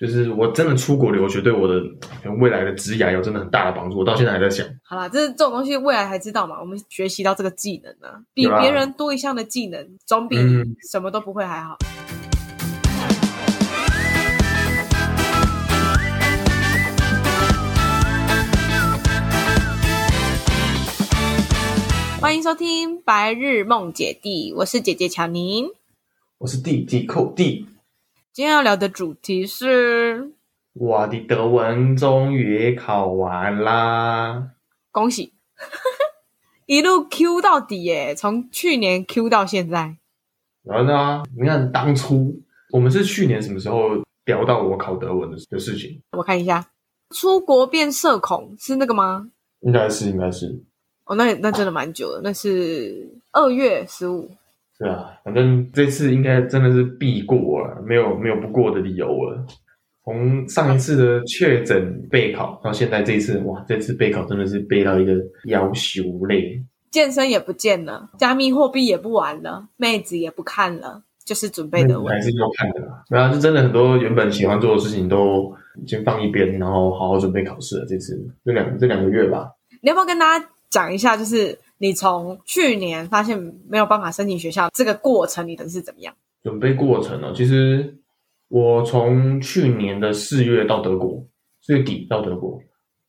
就是我真的出国留学，对我的未来的职涯有真的很大的帮助。我到现在还在想。好啦，这这种东西未来才知道嘛。我们学习到这个技能呢，比别人多一项的技能，总比什么都不会还好。欢迎收听《白日梦姐弟》，我是姐姐乔宁，我是弟弟寇弟。今天要聊的主题是，我的德文终于考完啦！恭喜，一路 Q 到底耶！从去年 Q 到现在。然后呢，你看当初我们是去年什么时候聊到我考德文的的事情？我看一下，出国变社恐是那个吗？应该是，应该是。哦，那那真的蛮久了，那是二月十五。对啊，反正这次应该真的是必过了，没有没有不过的理由了。从上一次的确诊备考到现在这一次，哇，这次备考真的是背到一个要求累。健身也不见了，加密货币也不玩了，妹子也不看了，就是准备的。还是要看的啦。然后就真的很多原本喜欢做的事情都先放一边，然后好好准备考试了。这次这两这两个月吧，你要不要跟大家讲一下？就是。你从去年发现没有办法申请学校，这个过程你的是怎么样？准备过程呢、哦？其实我从去年的四月到德国，四月底到德国，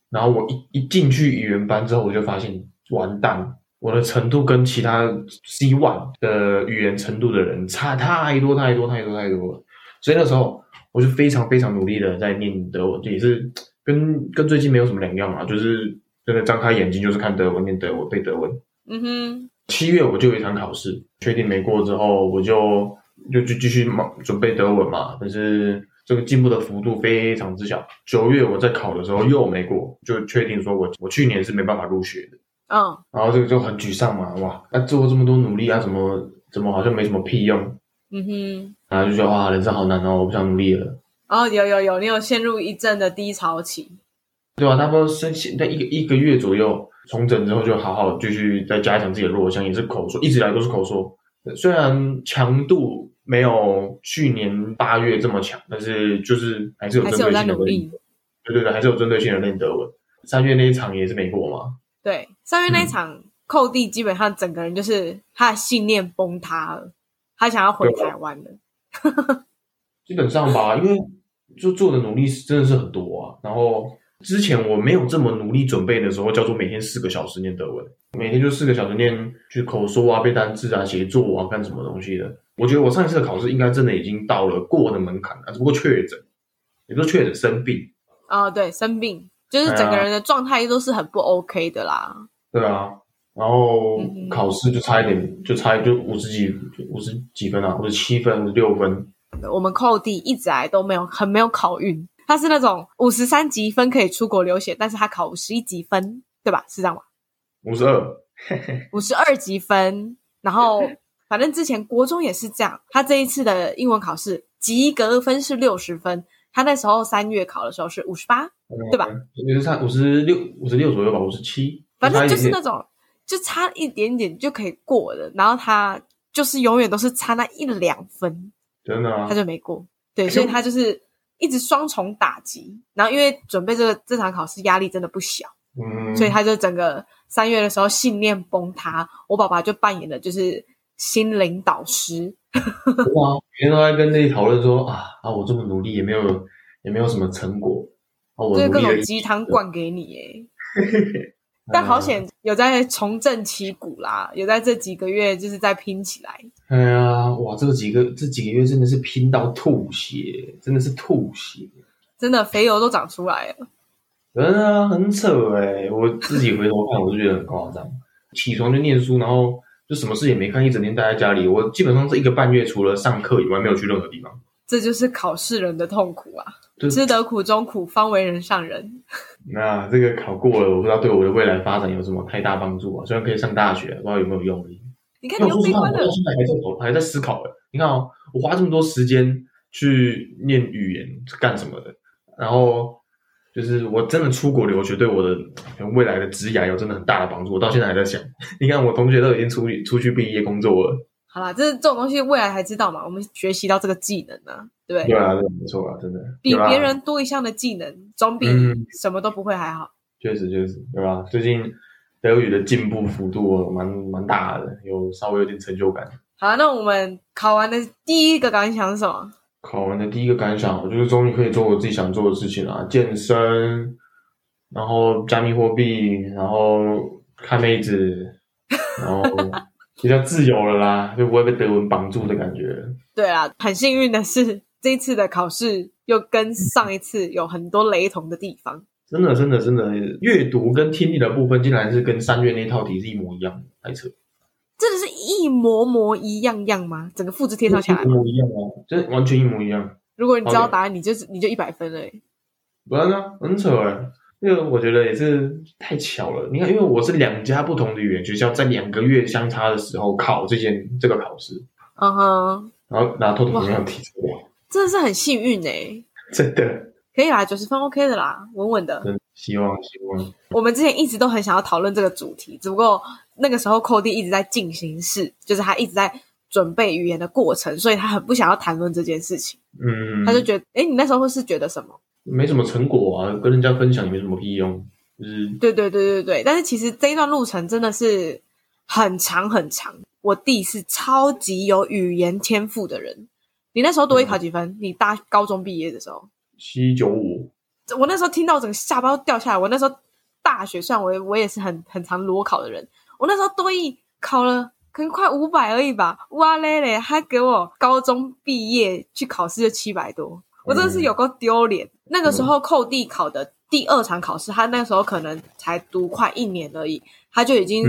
然后我一一进去语言班之后，我就发现完蛋，我的程度跟其他 C one 的语言程度的人差太多太多太多太多了。所以那时候我就非常非常努力的在念德文，也是跟跟最近没有什么两样啊，就是。真的张开眼睛就是看德文，念德文，背德文。嗯哼。七月我就有一场考试，确定没过之后，我就就就继续忙准备德文嘛。但是这个进步的幅度非常之小。九月我在考的时候又没过，就确定说我我去年是没办法入学的。嗯、哦。然后这个就很沮丧嘛，哇，那做这么多努力啊，怎么怎么好像没什么屁用？嗯哼。然后就觉得哇，人生好难哦，我不想努力了。哦，有有有，你有陷入一阵的低潮期。对啊，他不多申请在一个一个月左右重整之后，就好好继续再加强自己的弱项，也是口说，一直以来都是口说。虽然强度没有去年八月这么强，但是就是还是有针对性的在努力。对对对，还是有针对性的练德文。三月那一场也是没过嘛。对，三月那一场，寇弟基本上整个人就是他的信念崩塌了，他想要回台湾了。基本上吧，因为就做的努力是真的是很多啊，然后。之前我没有这么努力准备的时候，叫做每天四个小时念德文，每天就四个小时念，去口说啊、背单词啊、写作啊、干什么东西的。我觉得我上一次的考试应该真的已经到了过的门槛了，只不过确诊，也就确诊生病。哦，对，生病就是整个人的状态都是很不 OK 的啦。对啊，然后考试就差一点，嗯、就差就五十几，五十几分啊，五十七分、五十六分。我们寇弟一直来都没有很没有考运。他是那种五十三级分可以出国留学，但是他考五十一级分，对吧？是这样吗？五十二，五十二级分。然后 反正之前国中也是这样。他这一次的英文考试及格分是六十分，他那时候三月考的时候是五十八，对吧？五十三五十六，五十六左右吧，五十七。反正就是那种就差一点点就可以过的，然后他就是永远都是差那一两分，真的啊，他就没过。对，所以他就是。一直双重打击，然后因为准备这个这场考试压力真的不小，嗯，所以他就整个三月的时候信念崩塌。我爸爸就扮演的就是心灵导师，哇，每天都在跟自己讨论说啊啊，我这么努力也没有也没有什么成果，啊，我就是各种鸡汤灌给你耶。但好险有在重振旗鼓啦，有在这几个月就是在拼起来。哎呀，哇，这几个这几个月真的是拼到吐血，真的是吐血，真的肥油都长出来了。真的啊，很扯哎！我自己回头看，我就觉得很夸张。起床就念书，然后就什么事也没看，一整天待在家里。我基本上这一个半月，除了上课以外，没有去任何地方。这就是考试人的痛苦啊！吃得苦中苦，方为人上人。那这个考过了，我不知道对我的未来发展有什么太大帮助啊？虽然可以上大学，不知道有没有用。你看，你又悲观了。我现在还在还在思考的。你看哦，我花这么多时间去念语言是干什么的？然后就是我真的出国留学，对我的未来的职涯有真的很大的帮助。我到现在还在想，你看我同学都已经出去出去毕业工作了，好啦，这是这种东西未来才知道嘛。我们学习到这个技能呢、啊，对不对？对啊，对，没错啊，真的。比别人多一项的技能，总比什么都不会还好。确实，确实，对吧？最近德语的进步幅度蛮蛮大的，有稍微有点成就感。好，那我们考完的第一个感想是什么？考完的第一个感想，我就是终于可以做我自己想做的事情了，健身，然后加密货币，然后看妹子，然后。比较自由了啦，就不会被德文绑住的感觉。对啊，很幸运的是，这一次的考试又跟上一次有很多雷同的地方。真的，真的，真的，阅读跟听力的部分竟然是跟三月那套题是一模一样的，太扯！真的是一模模一样样吗？整个复制贴上下来，一模一样哦，这完全一模一样。如果你知道答案，你就是你就一百分了。不然呢？很扯哎。这个我觉得也是太巧了。你看，因为我是两家不同的语言学校，在两个月相差的时候考这件这个考试，嗯哼，然后拿偷偷没有提出来，真的是很幸运哎，真的可以啦，九十分 OK 的啦，稳稳的。希望希望。我们之前一直都很想要讨论这个主题，只不过那个时候寇弟一直在进行式，就是他一直在准备语言的过程，所以他很不想要谈论这件事情。嗯，他就觉得，哎，你那时候是觉得什么？没什么成果啊，跟人家分享也没什么屁用。就是对对对对对，但是其实这一段路程真的是很长很长。我弟是超级有语言天赋的人。你那时候多一考几分？嗯、你大高中毕业的时候？七九五。我那时候听到整个下巴都掉下来。我那时候大学，算我我也是很很常裸考的人，我那时候多一考了可能快五百而已吧。哇嘞嘞，他给我高中毕业去考试就七百多。我真的是有够丢脸。嗯、那个时候寇地考的第二场考试，他那时候可能才读快一年而已，他就已经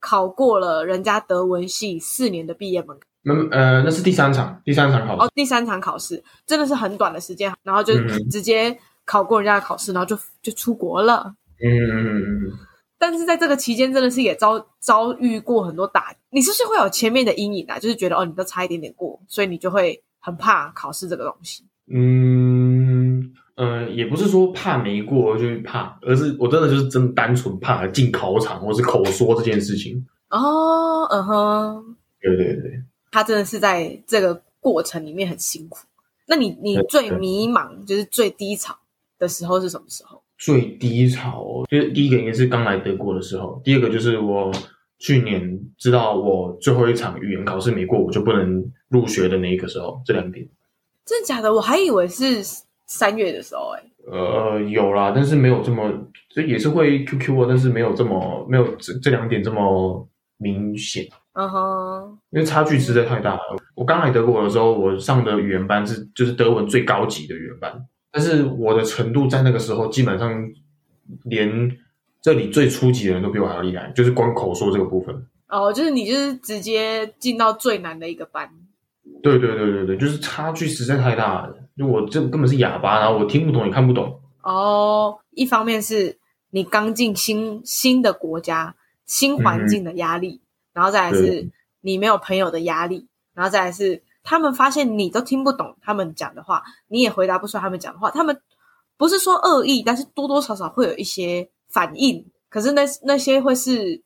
考过了人家德文系四年的毕业门槛。嗯呃，那是第三场，第三场考试。哦，第三场考试真的是很短的时间，然后就直接考过人家的考试，然后就就出国了。嗯嗯嗯。但是在这个期间，真的是也遭遭遇过很多打。你是不是会有前面的阴影啊？就是觉得哦，你都差一点点过，所以你就会很怕考试这个东西。嗯，呃，也不是说怕没过就是怕，而是我真的就是真的单纯怕进考场或是口说这件事情。哦，嗯哼，对对对，他真的是在这个过程里面很辛苦。那你你最迷茫就是最低潮的时候是什么时候？最低潮就是第一个应该是刚来德国的时候，第二个就是我去年知道我最后一场语言考试没过，我就不能入学的那一个时候，这两点。真的假的？我还以为是三月的时候，欸，哎。呃，有啦，但是没有这么，这也是会 QQ 啊，但是没有这么没有这这两点这么明显。嗯哼，因为差距实在太大了。我刚来德国的时候，我上的语言班是就是德文最高级的语言班，但是我的程度在那个时候基本上连这里最初级的人都比我还要厉害，就是光口说这个部分。哦，就是你就是直接进到最难的一个班。对对对对对，就是差距实在太大了。就我这根本是哑巴，然后我听不懂也看不懂。哦，一方面是你刚进新新的国家、新环境的压力，嗯、然后再来是你没有朋友的压力，然后再来是他们发现你都听不懂他们讲的话，你也回答不出他们讲的话。他们不是说恶意，但是多多少少会有一些反应。可是那那些会是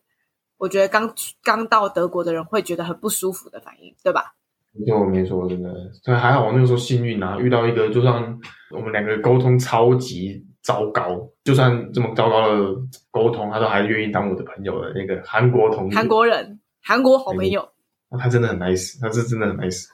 我觉得刚刚到德国的人会觉得很不舒服的反应，对吧？没错，没错，真的，所以还好我那个时候幸运啊，遇到一个就算我们两个沟通超级糟糕，就算这么糟糕的沟通，他都还愿意当我的朋友的那个韩国同学，韩国人，韩国好朋友，那他真的很 nice，他是真的很 nice。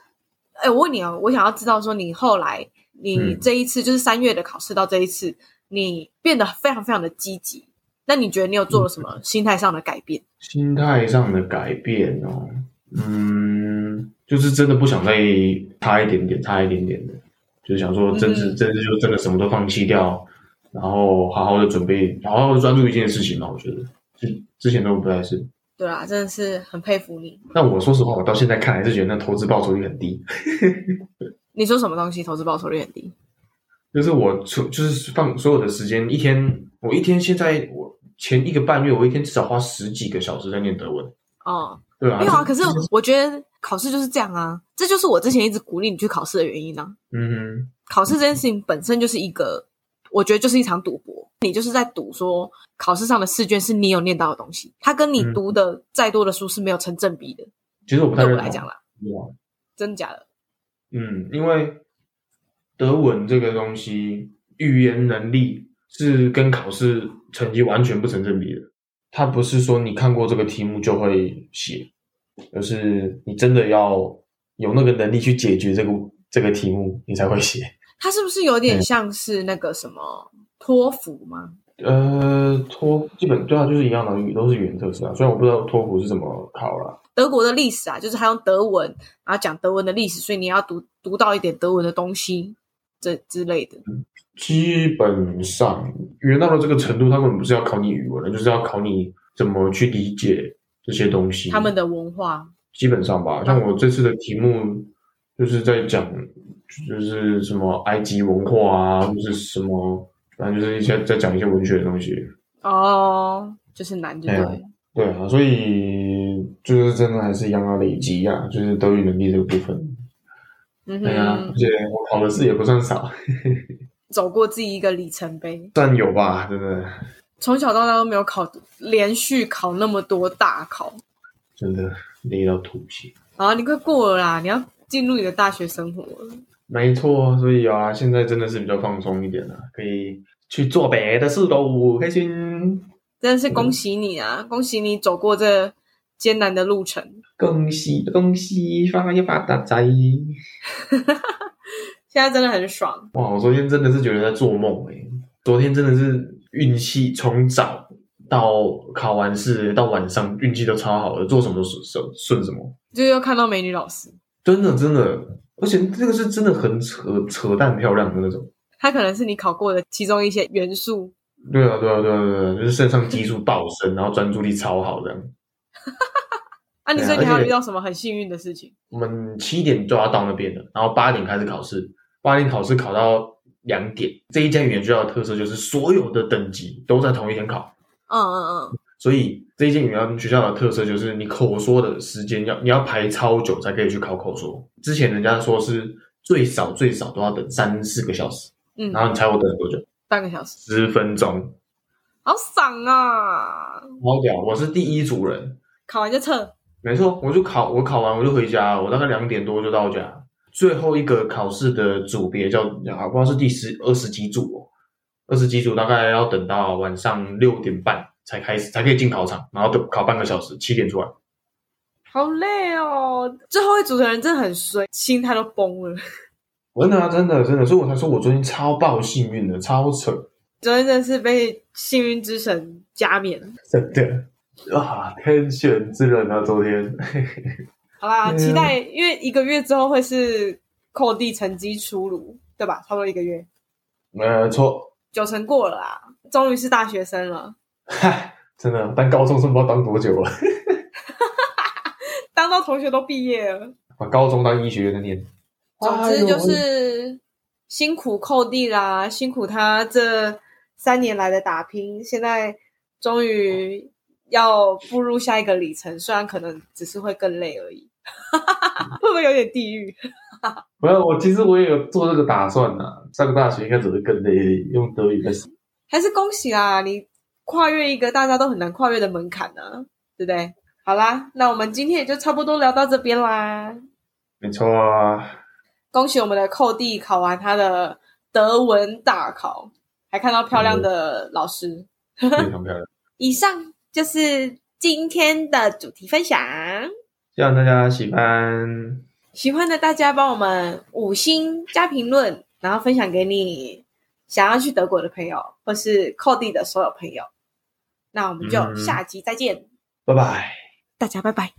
哎，我问你哦，我想要知道说，你后来你这一次、嗯、就是三月的考试到这一次，你变得非常非常的积极，那你觉得你有做了什么心态上的改变？心态上的改变哦，嗯。就是真的不想再差一点点，差一点点的，就是想说，真是，真是就真的什么都放弃掉，然后好好的准备，好好的专注一件事情嘛。我觉得，就之前都不太是。对啊，真的是很佩服你。但我说实话，我到现在看还是觉得那投资报酬率很低。你说什么东西？投资报酬率很低？就是我就是放所有的时间，一天我一天现在我前一个半月，我一天至少花十几个小时在念德文。哦，对啊，没有啊。可是我觉得。考试就是这样啊，这就是我之前一直鼓励你去考试的原因呢、啊。嗯哼，考试这件事情本身就是一个，我觉得就是一场赌博。你就是在赌说，考试上的试卷是你有念到的东西，它跟你读的再多的书是没有成正比的。其实我不太我来讲啦，真的假的？嗯，因为德文这个东西，语言能力是跟考试成绩完全不成正比的。它不是说你看过这个题目就会写，而是你真的要有那个能力去解决这个这个题目，你才会写。它是不是有点像是那个什么托福吗？呃，托基本对啊，就是一样的语，都是语言测试啊。虽然我不知道托福是怎么考啦。德国的历史啊，就是他用德文，然后讲德文的历史，所以你要读读到一点德文的东西，这之类的。基本上，语言到了这个程度，他根本不是要考你语文了，就是要考你怎么去理解这些东西。他们的文化，基本上吧。像我这次的题目，就是在讲，就是什么埃及文化啊，或是什么，反正就是一些在讲一些文学的东西。哦，就是难，就对。哎对啊，所以就是真的还是一样要累积啊，就是德语能力这个部分。嗯哼，对啊，而且我考的试也不算少，走过自己一个里程碑，算有吧，真的。从小到大都没有考，连续考那么多大考，真的累到吐血。啊，你快过了啦，你要进入你的大学生活了。没错，所以啊，现在真的是比较放松一点了，可以去做别的事喽，开心。真的是恭喜你啊！嗯、恭喜你走过这艰难的路程。恭喜恭喜，发一发大财！现在真的很爽哇！我昨天真的是觉得在做梦哎、欸，昨天真的是运气从早到考完试到晚上运气都超好的，做什么都顺顺什么。就要看到美女老师，真的真的，而且这个是真的很扯扯淡漂亮的那种。它可能是你考过的其中一些元素。对啊，对啊，对啊，对啊，就是肾上激素暴升，然后专注力超好这样。啊，你说你还有遇到什么很幸运的事情？我们七点就要到那边了，然后八点开始考试，八点考试考到两点。这一间语言学校的特色就是所有的等级都在同一天考。嗯嗯嗯。所以这一间语言学校的特色就是你口说的时间要你要排超久才可以去考口说。之前人家说是最少最少都要等三四个小时。嗯。然后你猜我等了多久？半个小时，十分钟，好爽啊！好屌，我是第一组人，考完就撤。没错，我就考，我考完我就回家，我大概两点多就到家。最后一个考试的组别叫，啊，不知道是第十二十几组哦，二十几组大概要等到晚上六点半才开始，才可以进考场，然后等考半个小时，七点出来。好累哦，最后一组的人真的很衰，心态都崩了。真的啊，真的真的，所以我才说我昨天超爆幸运的，超扯。昨天真的是被幸运之神加冕，真的啊，天选之人啊，昨天。好啦，期待，因为一个月之后会是扣地成绩出炉，对吧？差不多一个月。没错。九成过了啦，终于是大学生了。嗨，真的，当高中生不知道当多久了。当到同学都毕业了。把高中当医学院的念。总之就是辛苦扣地啦，辛苦他这三年来的打拼，现在终于要步入下一个里程，虽然可能只是会更累而已，会不会有点地狱？没有，我其实我也有做这个打算呢。上个大学应该只会更累，用德语开始。还是恭喜啊，你跨越一个大家都很难跨越的门槛呢，对不对？好啦，那我们今天也就差不多聊到这边啦。没错啊。恭喜我们的寇弟考完他的德文大考，还看到漂亮的老师，非常漂亮。以上就是今天的主题分享，希望大家喜欢。喜欢的大家帮我们五星加评论，然后分享给你想要去德国的朋友，或是寇地的所有朋友。那我们就下集再见，拜拜，大家拜拜。